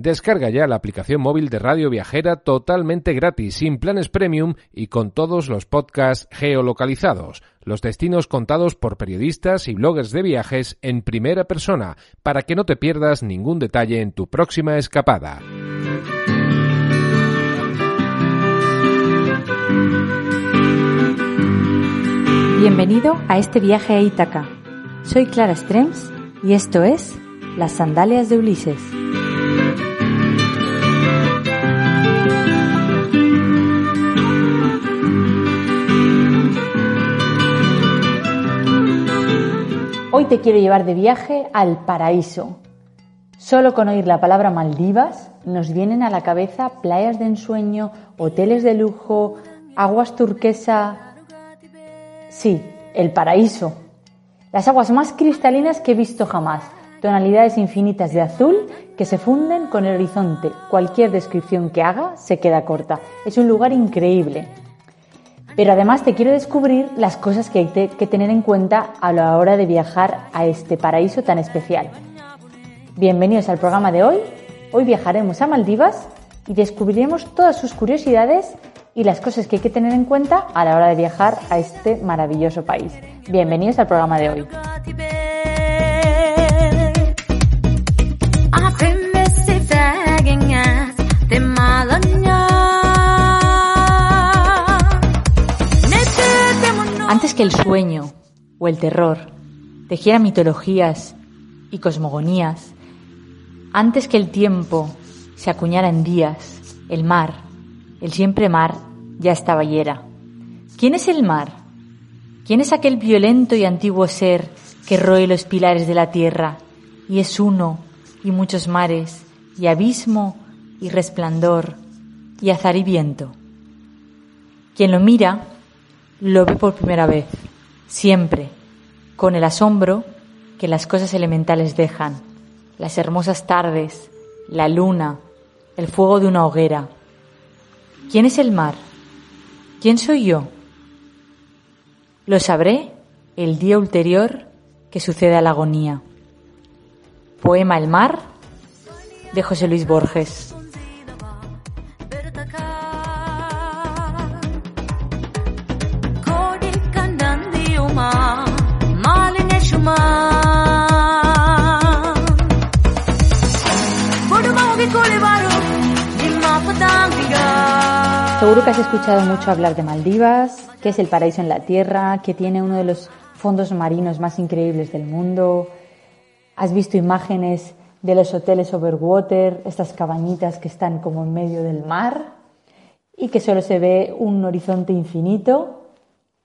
Descarga ya la aplicación móvil de Radio Viajera totalmente gratis, sin planes premium y con todos los podcasts geolocalizados, los destinos contados por periodistas y bloggers de viajes en primera persona, para que no te pierdas ningún detalle en tu próxima escapada. Bienvenido a este viaje a Ítaca. Soy Clara Strems y esto es Las Sandalias de Ulises. Te quiero llevar de viaje al paraíso. Solo con oír la palabra Maldivas nos vienen a la cabeza playas de ensueño, hoteles de lujo, aguas turquesa. Sí, el paraíso. Las aguas más cristalinas que he visto jamás, tonalidades infinitas de azul que se funden con el horizonte. Cualquier descripción que haga se queda corta. Es un lugar increíble. Pero además te quiero descubrir las cosas que hay que tener en cuenta a la hora de viajar a este paraíso tan especial. Bienvenidos al programa de hoy. Hoy viajaremos a Maldivas y descubriremos todas sus curiosidades y las cosas que hay que tener en cuenta a la hora de viajar a este maravilloso país. Bienvenidos al programa de hoy. Antes que el sueño o el terror tejiera mitologías y cosmogonías, antes que el tiempo se acuñara en días, el mar, el siempre mar, ya estaba y era. ¿Quién es el mar? ¿Quién es aquel violento y antiguo ser que roe los pilares de la tierra y es uno y muchos mares y abismo y resplandor y azar y viento? Quien lo mira lo ve por primera vez, siempre, con el asombro que las cosas elementales dejan, las hermosas tardes, la luna, el fuego de una hoguera. ¿Quién es el mar? ¿Quién soy yo? Lo sabré el día ulterior que sucede a la agonía. Poema El mar de José Luis Borges. Seguro que has escuchado mucho hablar de Maldivas, que es el paraíso en la tierra, que tiene uno de los fondos marinos más increíbles del mundo. Has visto imágenes de los hoteles overwater, estas cabañitas que están como en medio del mar y que solo se ve un horizonte infinito.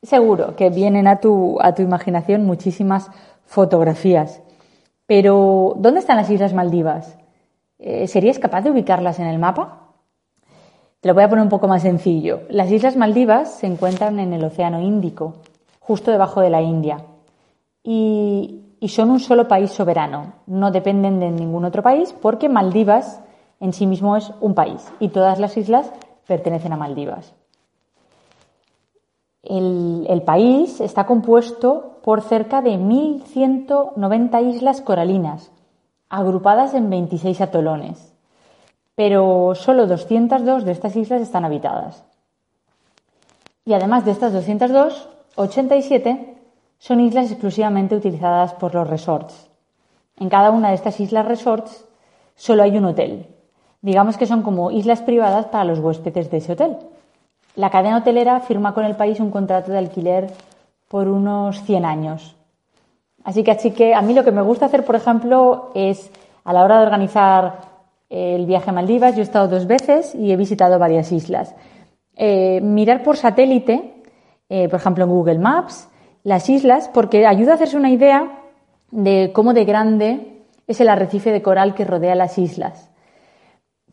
Seguro que vienen a tu, a tu imaginación muchísimas fotografías. Pero, ¿dónde están las Islas Maldivas? Eh, ¿Serías capaz de ubicarlas en el mapa? Te lo voy a poner un poco más sencillo. Las Islas Maldivas se encuentran en el Océano Índico, justo debajo de la India, y, son un solo país soberano. No dependen de ningún otro país porque Maldivas en sí mismo es un país y todas las islas pertenecen a Maldivas. El, país está compuesto por cerca de 1.190 islas coralinas, agrupadas en 26 atolones pero solo 202 de estas islas están habitadas. Y además de estas 202, 87 son islas exclusivamente utilizadas por los resorts. En cada una de estas islas resorts solo hay un hotel. Digamos que son como islas privadas para los huéspedes de ese hotel. La cadena hotelera firma con el país un contrato de alquiler por unos 100 años. Así que, así que a mí lo que me gusta hacer, por ejemplo, es a la hora de organizar el viaje a Maldivas, yo he estado dos veces y he visitado varias islas. Eh, mirar por satélite, eh, por ejemplo en Google Maps, las islas, porque ayuda a hacerse una idea de cómo de grande es el arrecife de coral que rodea las islas.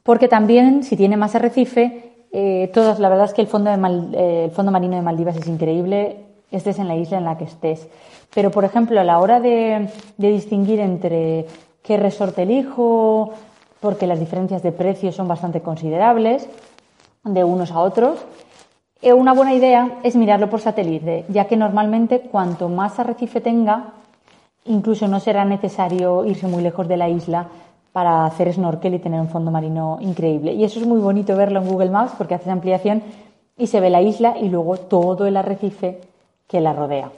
porque también si tiene más arrecife, eh, todas, la verdad es que el fondo, eh, el fondo marino de Maldivas es increíble, estés en la isla en la que estés. Pero, por ejemplo, a la hora de, distinguir entre qué resort elijo, porque las diferencias de precios son bastante considerables de unos a otros, eh, una buena idea es mirarlo por satélite, ya que normalmente cuanto más arrecife tenga, incluso no será necesario irse muy lejos de la isla para hacer snorkel y tener un fondo marino increíble. Y eso es muy bonito verlo en Google Maps porque haces ampliación y se ve la isla y luego todo el arrecife que la rodea.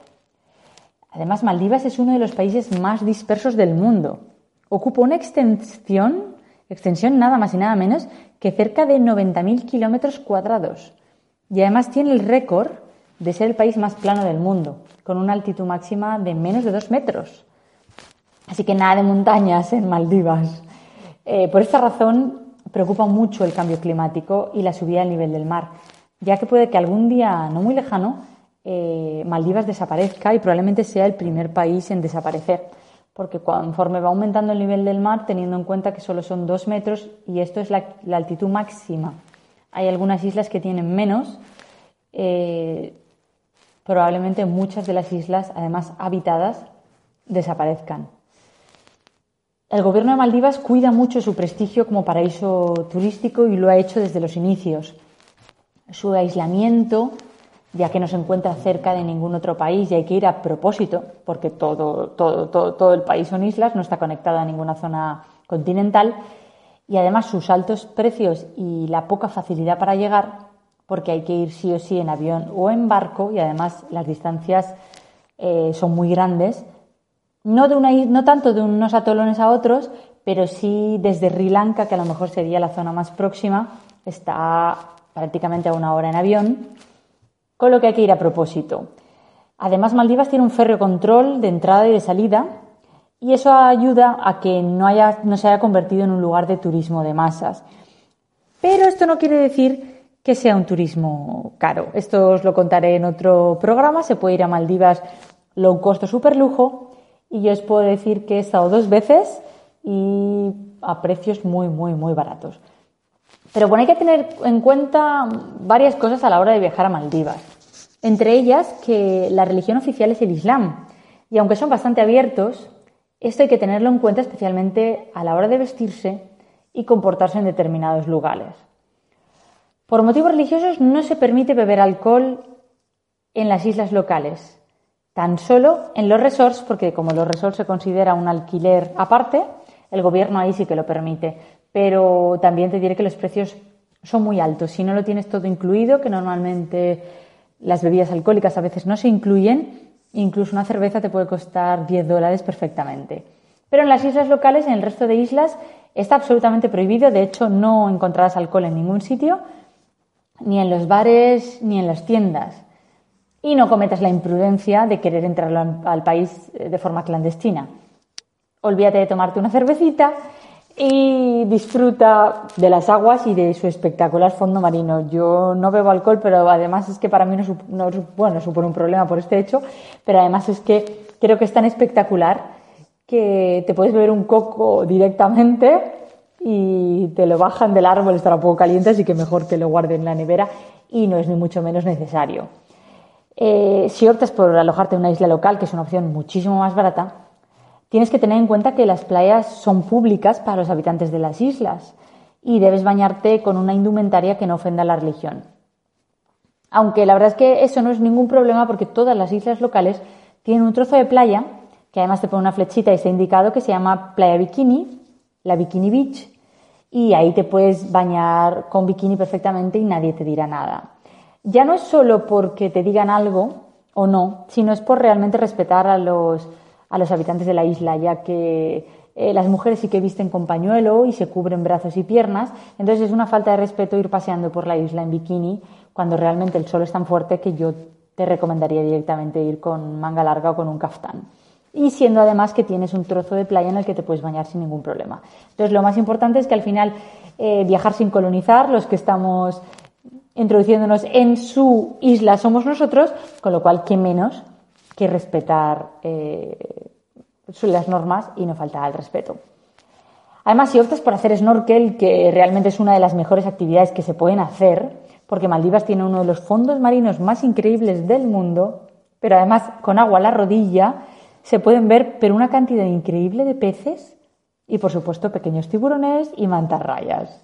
Además, Maldivas es uno de los países más dispersos del mundo. Ocupa una extensión, extensión nada más y nada menos que cerca de 90.000 kilómetros cuadrados. Y además tiene el récord de ser el país más plano del mundo, con una altitud máxima de menos de dos metros. Así que nada de montañas en Maldivas. Eh, por esta razón preocupa mucho el cambio climático y la subida del nivel del mar, ya que puede que algún día no muy lejano eh, Maldivas desaparezca y probablemente sea el primer país en desaparecer, porque conforme va aumentando el nivel del mar, teniendo en cuenta que solo son dos metros y esto es la, altitud máxima. Hay algunas islas que tienen menos, eh, probablemente muchas de las islas, además habitadas, desaparezcan. El gobierno de Maldivas cuida mucho su prestigio como paraíso turístico y lo ha hecho desde los inicios. Su aislamiento, ya que no se encuentra cerca de ningún otro país y hay que ir a propósito, porque todo, todo, todo, todo el país son islas, no está conectado a ninguna zona continental, y además sus altos precios y la poca facilidad para llegar, porque hay que ir sí o sí en avión o en barco, y además las distancias eh, son muy grandes, no, de una, no tanto de unos atolones a otros, pero sí desde Sri Lanka, que a lo mejor sería la zona más próxima, está prácticamente a una hora en avión, con lo que hay que ir a propósito. Además, Maldivas tiene un férreo control de entrada y de salida, y eso ayuda a que no, haya, no se haya convertido en un lugar de turismo de masas. Pero esto no quiere decir que sea un turismo caro. Esto os lo contaré en otro programa. Se puede ir a Maldivas low cost o super lujo y yo os puedo decir que he estado dos veces y a precios muy, muy, muy baratos. Pero bueno, hay que tener en cuenta varias cosas a la hora de viajar a Maldivas. Entre ellas que la religión oficial es el Islam. Y aunque son bastante abiertos, esto hay que tenerlo en cuenta especialmente a la hora de vestirse y comportarse en determinados lugares. Por motivos religiosos no se permite beber alcohol en las islas locales, tan solo en los resorts, porque como los resorts se considera un alquiler aparte, el gobierno ahí sí que lo permite. Pero también te diré que los precios son muy altos. Si no lo tienes todo incluido, que normalmente las bebidas alcohólicas a veces no se incluyen, incluso una cerveza te puede costar 10 dólares perfectamente. Pero en las islas locales, en el resto de islas, está absolutamente prohibido. De hecho, no encontrarás alcohol en ningún sitio, ni en los bares, ni en las tiendas y no cometas la imprudencia de querer entrar al país eh, de forma clandestina. Olvídate de tomarte una cervecita y disfruta de las aguas y de su espectacular fondo marino. Yo no bebo alcohol, pero además es que para mí no, bueno, supone un problema por este hecho, pero además es que creo que es tan espectacular que te puedes beber un coco directamente y te lo bajan del árbol, estará poco caliente, así que mejor que lo guarde en la nevera y no es ni mucho menos necesario. Eh, si optas por alojarte en una isla local, que es una opción muchísimo más barata, tienes que tener en cuenta que las playas son públicas para los habitantes de las islas y debes bañarte con una indumentaria que no ofenda la religión. Aunque la verdad es que eso no es ningún problema porque todas las islas locales tienen un trozo de playa, que además te pone una flechita y está indicado que se llama Playa Bikini, la Bikini Beach, y ahí te puedes bañar con bikini perfectamente y nadie te dirá nada ya no es solo porque te digan algo o no, sino es por realmente respetar a los, a los habitantes de la isla, ya que eh, las mujeres sí que visten con pañuelo y se cubren brazos y piernas, entonces es una falta de respeto ir paseando por la isla en bikini cuando realmente el sol es tan fuerte que yo te recomendaría directamente ir con manga larga o con un kaftán. Y siendo además que tienes un trozo de playa en el que te puedes bañar sin ningún problema. Entonces lo más importante es que al final eh, viajar sin colonizar, los que estamos introduciéndonos en su isla somos nosotros, con lo cual, ¿qué menos que respetar eh, las normas y no faltar al respeto? Además, si optas por hacer snorkel, que realmente es una de las mejores actividades que se pueden hacer, porque Maldivas tiene uno de los fondos marinos más increíbles del mundo, pero además con agua a la rodilla se pueden ver pero una cantidad increíble de peces y por supuesto pequeños tiburones y mantarrayas.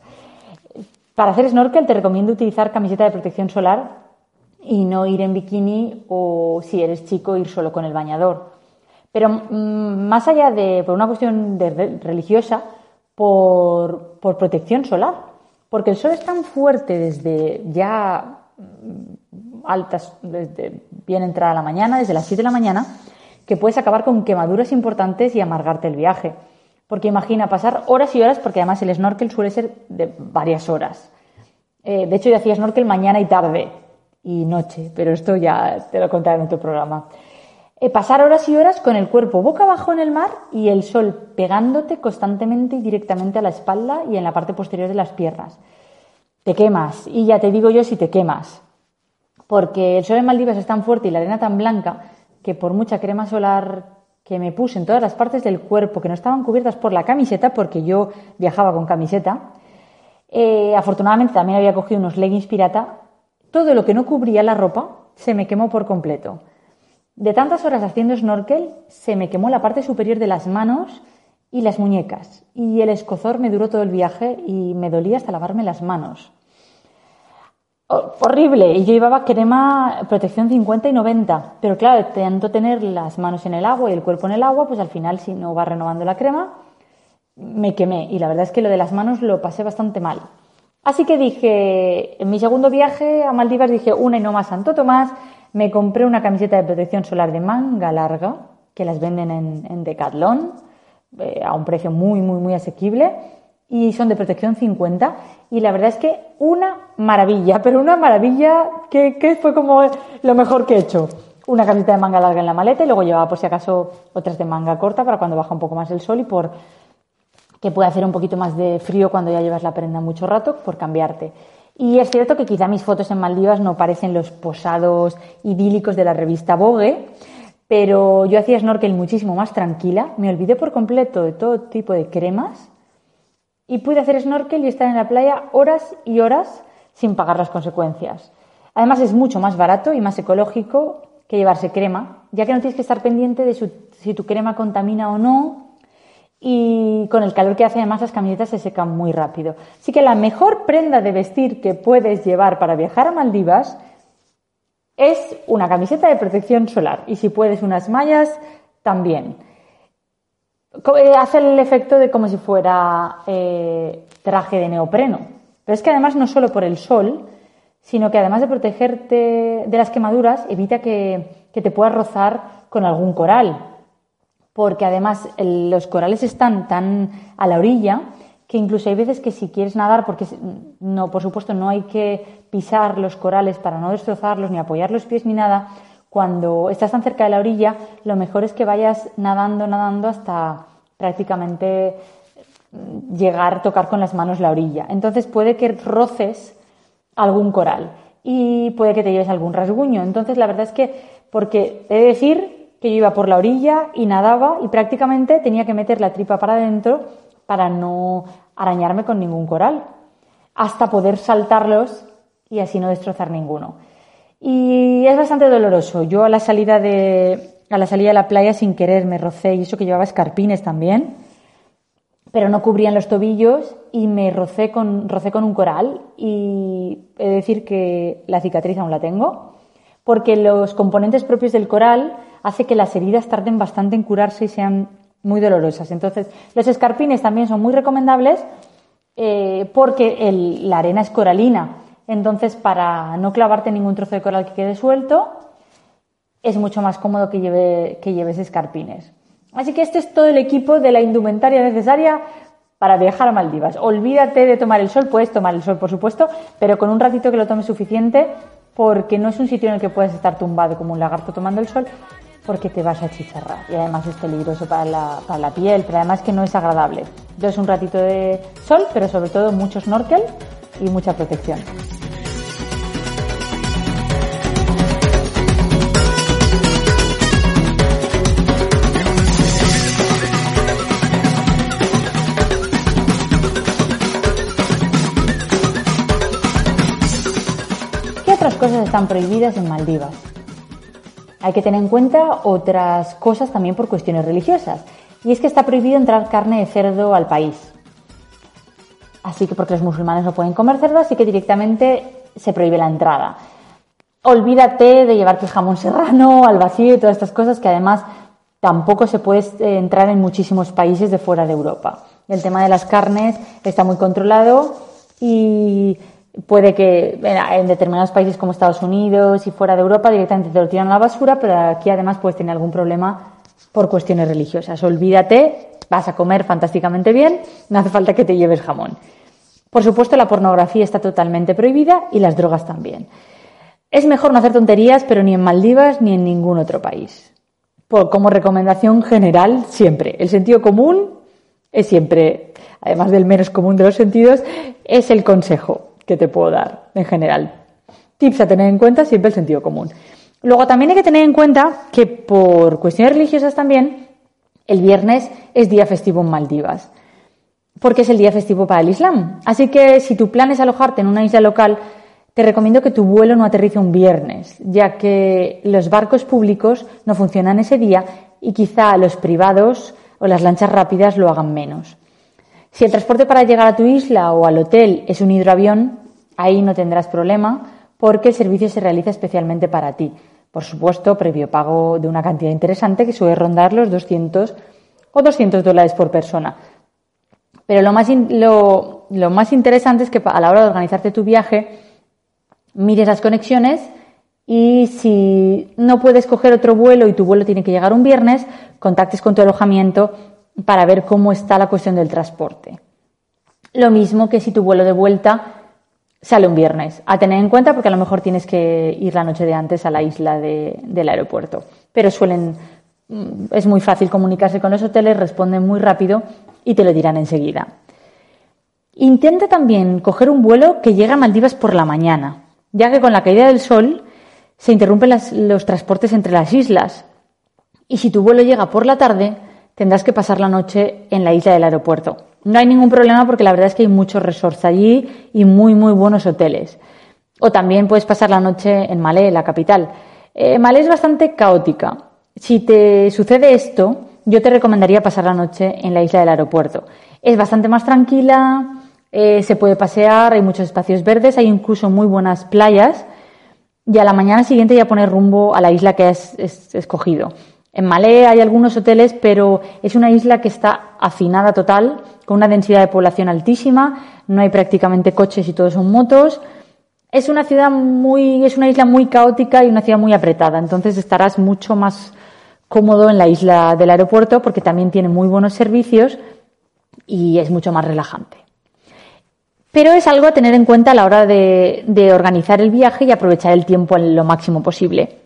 Para hacer snorkel te recomiendo utilizar camiseta de protección solar y no ir en bikini o si eres chico ir solo con el bañador. Pero mm, más allá de por una cuestión religiosa, por, por protección solar porque el sol es tan fuerte desde ya mm, altas, desde bien entrada la mañana, desde las 7 de la mañana, que puedes acabar con quemaduras importantes y amargarte el viaje. Porque imagina pasar horas y horas, porque además el snorkel suele ser de varias horas. Eh, de hecho, yo hacía snorkel mañana y tarde y noche, pero esto ya te lo contaré en otro programa. Eh, pasar horas y horas con el cuerpo boca abajo en el mar y el sol pegándote constantemente y directamente a la espalda y en la parte posterior de las piernas. Te quemas y ya te digo yo si te quemas, porque el sol en Maldivas es tan fuerte y la arena tan blanca que por mucha crema solar que me puse en todas las partes del cuerpo que no estaban cubiertas por la camiseta, porque yo viajaba con camiseta, eh, afortunadamente también había cogido unos leggings pirata, todo lo que no cubría la ropa se me quemó por completo. De tantas horas haciendo snorkel, se me quemó la parte superior de las manos y las muñecas, y el escozor me duró todo el viaje y me dolía hasta lavarme las manos. horrible, y yo llevaba crema protección 50 y 90, pero claro, tanto tener las manos en el agua y el cuerpo en el agua, pues al final si no va renovando la crema, me quemé, y la verdad es que lo de las manos lo pasé bastante mal. Así que dije, en mi segundo viaje a Maldivas dije, una y no más Santo Tomás, me compré una camiseta de protección solar de manga larga, que las venden en, Decathlon, eh, a un precio muy, muy, muy asequible, y son de protección 50. Y la verdad es que una maravilla, pero una maravilla que, fue como lo mejor que he hecho. Una camiseta de manga larga en la maleta y luego llevaba por si acaso otras de manga corta para cuando baja un poco más el sol y por que puede hacer un poquito más de frío cuando ya llevas la prenda mucho rato por cambiarte. Y es cierto que quizá mis fotos en Maldivas no parecen los posados idílicos de la revista Vogue, pero yo hacía snorkel muchísimo más tranquila, me olvidé por completo de todo tipo de cremas y pude hacer snorkel y estar en la playa horas y horas sin pagar las consecuencias. Además es mucho más barato y más ecológico que llevarse crema, ya que no tienes que estar pendiente de si tu crema contamina o no, y con el calor que hace además las camisetas se secan muy rápido. Así que la mejor prenda de vestir que puedes llevar para viajar a Maldivas es una camiseta de protección solar y si puedes unas mallas también. Eh, hace el efecto de como si fuera eh, traje de neopreno. Pero es que además no solo por el sol, sino que además de protegerte de las quemaduras, evita que, que te puedas rozar con algún coral porque además los corales están tan a la orilla que incluso hay veces que si quieres nadar, porque no, por supuesto no hay que pisar los corales para no destrozarlos, ni apoyar los pies ni nada, cuando estás tan cerca de la orilla, lo mejor es que vayas nadando, nadando hasta prácticamente llegar, a tocar con las manos la orilla. Entonces puede que roces algún coral y puede que te lleves algún rasguño. Entonces la verdad es que, porque he de decir que yo iba por la orilla y nadaba y prácticamente tenía que meter la tripa para adentro para no arañarme con ningún coral, hasta poder saltarlos y así no destrozar ninguno. Y es bastante doloroso. Yo a la salida de, a la salida de la playa sin querer me rocé y eso que llevaba escarpines también, pero no cubrían los tobillos y me rocé con, rocé con un coral y he de decir que la cicatriz aún la tengo, porque los componentes propios del coral hace que las heridas tarden bastante en curarse y sean muy dolorosas. Entonces, los escarpines también son muy recomendables eh, porque la arena es coralina. Entonces, para no clavarte ningún trozo de coral que quede suelto, es mucho más cómodo que, lleve, que lleves escarpines. Así que este es todo el equipo de la indumentaria necesaria para viajar a Maldivas. Olvídate de tomar el sol, puedes tomar el sol, por supuesto, pero con un ratito que lo tomes suficiente, porque no es un sitio en el que puedes estar tumbado como un lagarto tomando el sol, porque te vas a chicharrar y además es peligroso para la, para la piel, pero además que no es agradable. Entonces un ratito de sol, pero sobre todo mucho snorkel y mucha protección. ¿Qué otras cosas están prohibidas en Maldivas? Hay que tener en cuenta otras cosas también por cuestiones religiosas. Y es que está prohibido entrar carne de cerdo al país. Así que porque los musulmanes no pueden comer cerdo, así que directamente se prohíbe la entrada. Olvídate de llevarte jamón serrano al vacío y todas estas cosas que además tampoco se puede eh, entrar en muchísimos países de fuera de Europa. El tema de las carnes está muy controlado y puede que en determinados países como Estados Unidos y fuera de Europa directamente te lo tiran a la basura, pero aquí además puedes tener algún problema por cuestiones religiosas. Olvídate, vas a comer fantásticamente bien, no hace falta que te lleves jamón. Por supuesto, la pornografía está totalmente prohibida y las drogas también. Es mejor no hacer tonterías, pero ni en Maldivas ni en ningún otro país. Por, como recomendación general, siempre. El sentido común es siempre, además del menos común de los sentidos, es el consejo que te puedo dar en general. Tips a tener en cuenta, siempre el sentido común. Luego también hay que tener en cuenta que por cuestiones religiosas también, el viernes es día festivo en Maldivas, porque es el día festivo para el Islam. Así que si tu plan es alojarte en una isla local, te recomiendo que tu vuelo no aterrice un viernes, ya que los barcos públicos no funcionan ese día y quizá los privados o las lanchas rápidas lo hagan menos. Si el transporte para llegar a tu isla o al hotel es un hidroavión, ahí no tendrás problema porque el servicio se realiza especialmente para ti. Por supuesto, previo pago de una cantidad interesante que suele rondar los 200 o 200 dólares por persona. Pero lo más, lo, lo más interesante es que a la hora de organizarte tu viaje, mires las conexiones y si no puedes coger otro vuelo y tu vuelo tiene que llegar un viernes, contactes con tu alojamiento para ver cómo está la cuestión del transporte. Lo mismo que si tu vuelo de vuelta sale un viernes. A tener en cuenta porque a lo mejor tienes que ir la noche de antes a la isla del aeropuerto. Pero suelen, mm, es muy fácil comunicarse con los hoteles, responden muy rápido y te lo dirán enseguida. Intenta también coger un vuelo que llegue a Maldivas por la mañana, ya que con la caída del sol se interrumpen los transportes entre las islas. Y si tu vuelo llega por la tarde, tendrás que pasar la noche en la isla del aeropuerto. No hay ningún problema porque la verdad es que hay muchos resorts allí y muy, muy buenos hoteles. O también puedes pasar la noche en Malé, la capital. Eh, Malé es bastante caótica. Si te sucede esto, yo te recomendaría pasar la noche en la isla del aeropuerto. Es bastante más tranquila, eh, se puede pasear, hay muchos espacios verdes, hay incluso muy buenas playas y a la mañana siguiente ya poner rumbo a la isla que has escogido. En Malé hay algunos hoteles, pero es una isla que está afinada total, con una densidad de población altísima, no hay prácticamente coches y todos son motos. Es una ciudad muy, es una isla muy caótica y una ciudad muy apretada, entonces estarás mucho más cómodo en la isla del aeropuerto porque también tiene muy buenos servicios y es mucho más relajante. Pero es algo a tener en cuenta a la hora de, de organizar el viaje y aprovechar el tiempo en lo máximo posible.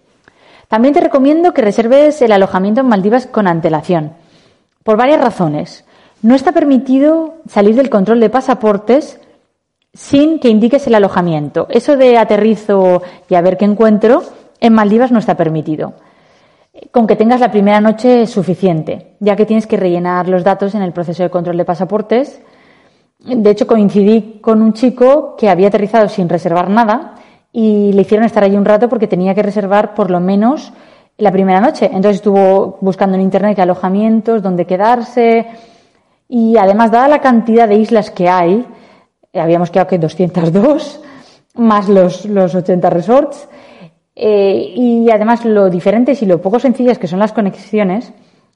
También te recomiendo que reserves el alojamiento en Maldivas con antelación, por varias razones. No está permitido salir del control de pasaportes sin que indiques el alojamiento. Eso de aterrizo y a ver qué encuentro, en Maldivas no está permitido. Con que tengas la primera noche es suficiente, ya que tienes que rellenar los datos en el proceso de control de pasaportes. De hecho, coincidí con un chico que había aterrizado sin reservar nada y le hicieron estar allí un rato porque tenía que reservar por lo menos la primera noche. Entonces estuvo buscando en internet alojamientos, donde quedarse y además, dada la cantidad de islas que hay, habíamos quedado que 202, más los, los 80 resorts, eh, y además lo diferentes y lo poco sencillas que son las conexiones,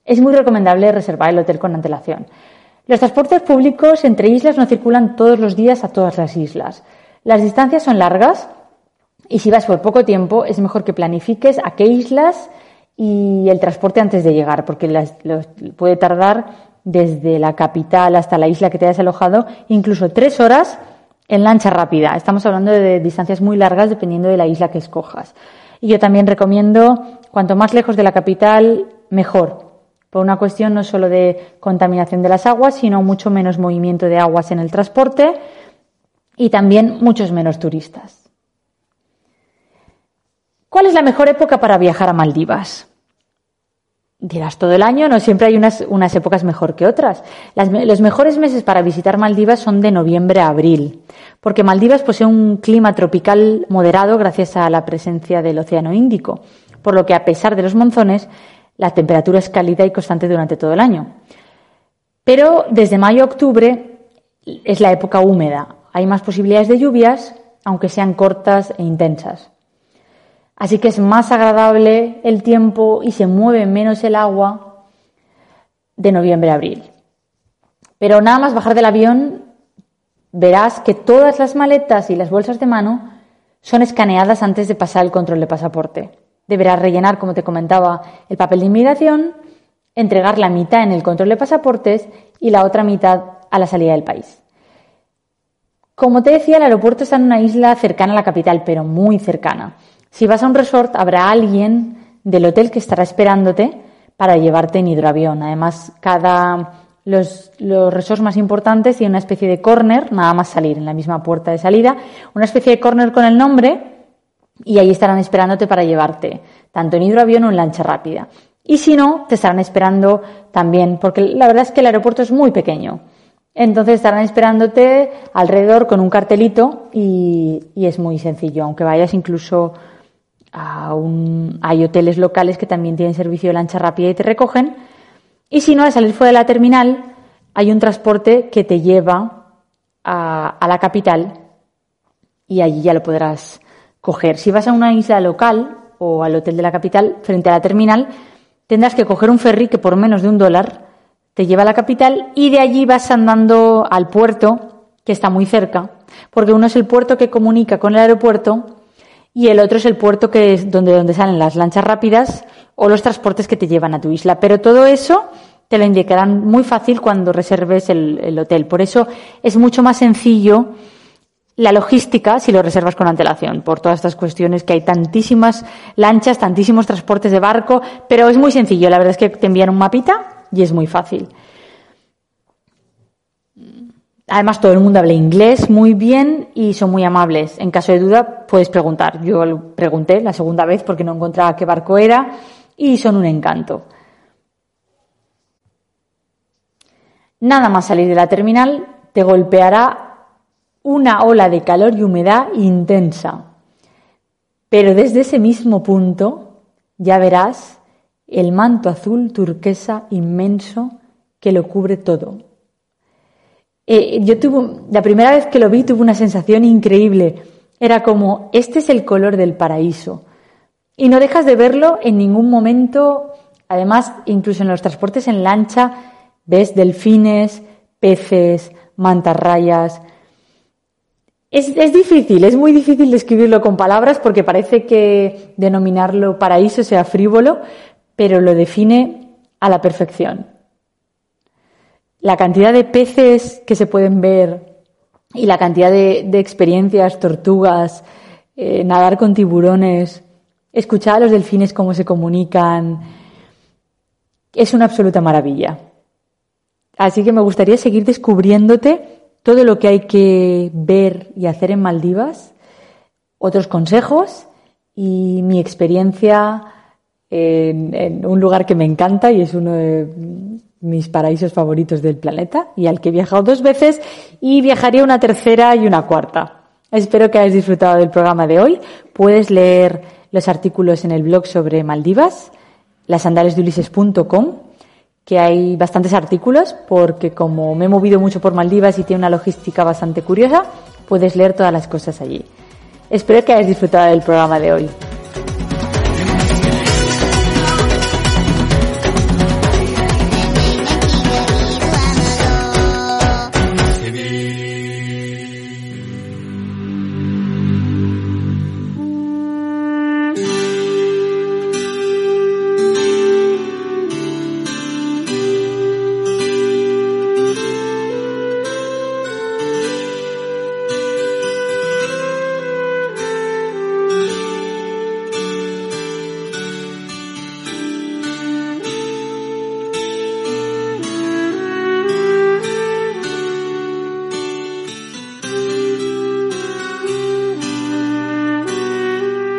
es muy recomendable reservar el hotel con antelación. Los transportes públicos entre islas no circulan todos los días a todas las islas. Las distancias son largas y si vas por poco tiempo, es mejor que planifiques a qué islas y el transporte antes de llegar, porque puede tardar desde la capital hasta la isla que te hayas alojado, incluso tres horas en lancha rápida. Estamos hablando de distancias muy largas dependiendo de la isla que escojas. Y yo también recomiendo, cuanto más lejos de la capital, mejor. Por una cuestión no solo de contaminación de las aguas, sino mucho menos movimiento de aguas en el transporte y también muchos menos turistas. ¿Cuál es la mejor época para viajar a Maldivas? Dirás todo el año, no siempre hay unas, épocas mejor que otras. los mejores meses para visitar Maldivas son de noviembre a abril, porque Maldivas posee un clima tropical moderado gracias a la presencia del Océano Índico, por lo que a pesar de los monzones, la temperatura es cálida y constante durante todo el año. Pero desde mayo a octubre es la época húmeda. Hay más posibilidades de lluvias, aunque sean cortas e intensas. Así que es más agradable el tiempo y se mueve menos el agua de noviembre a abril. Pero nada más bajar del avión verás que todas las maletas y las bolsas de mano son escaneadas antes de pasar el control de pasaporte. Deberás rellenar, como te comentaba, el papel de inmigración, entregar la mitad en el control de pasaportes y la otra mitad a la salida del país. Como te decía, el aeropuerto está en una isla cercana a la capital, pero muy cercana. Si vas a un resort, habrá alguien del hotel que estará esperándote para llevarte en hidroavión. Además, cada los, los resorts más importantes tienen una especie de corner, nada más salir en la misma puerta de salida, una especie de corner con el nombre y ahí estarán esperándote para llevarte, tanto en hidroavión o en lancha rápida. Y si no, te estarán esperando también, porque la verdad es que el aeropuerto es muy pequeño. Entonces estarán esperándote alrededor con un cartelito y, y es muy sencillo, aunque vayas incluso a un, hay hoteles locales que también tienen servicio de lancha rápida y te recogen y si no, al salir fuera de la terminal, hay un transporte que te lleva a, la capital y allí ya lo podrás coger. Si vas a una isla local o al hotel de la capital, frente a la terminal, tendrás que coger un ferry que por menos de un dólar te lleva a la capital y de allí vas andando al puerto, que está muy cerca, porque uno es el puerto que comunica con el aeropuerto y el otro es el puerto que es donde, donde salen las lanchas rápidas o los transportes que te llevan a tu isla. Pero todo eso te lo indicarán muy fácil cuando reserves el, hotel. Por eso es mucho más sencillo la logística si lo reservas con antelación, por todas estas cuestiones que hay tantísimas lanchas, tantísimos transportes de barco, pero es muy sencillo. La verdad es que te envían un mapita y es muy fácil. Además, todo el mundo habla inglés muy bien y son muy amables. En caso de duda, puedes preguntar. Yo lo pregunté la segunda vez porque no encontraba qué barco era y son un encanto. Nada más salir de la terminal te golpeará una ola de calor y humedad intensa. Pero desde ese mismo punto ya verás el manto azul turquesa inmenso que lo cubre todo. Eh, yo tuve, la primera vez que lo vi tuve una sensación increíble. Era como, este es el color del paraíso. Y no dejas de verlo en ningún momento. Además, incluso en los transportes en lancha, ves delfines, peces, mantarrayas. Es, es difícil, es muy difícil describirlo con palabras porque parece que denominarlo paraíso sea frívolo, pero lo define a la perfección. La cantidad de peces que se pueden ver y la cantidad de, experiencias, tortugas, eh, nadar con tiburones, escuchar a los delfines cómo se comunican. Es una absoluta maravilla. Así que me gustaría seguir descubriéndote todo lo que hay que ver y hacer en Maldivas, otros consejos y mi experiencia en, en, un lugar que me encanta y es uno de mis paraísos favoritos del planeta y al que he viajado dos veces y viajaría una tercera y una cuarta. Espero que hayas disfrutado del programa de hoy. Puedes leer los artículos en el blog sobre Maldivas, lasandalesdeulises.com, que hay bastantes artículos porque como me he movido mucho por Maldivas y tiene una logística bastante curiosa, puedes leer todas las cosas allí. Espero que hayas disfrutado del programa de hoy.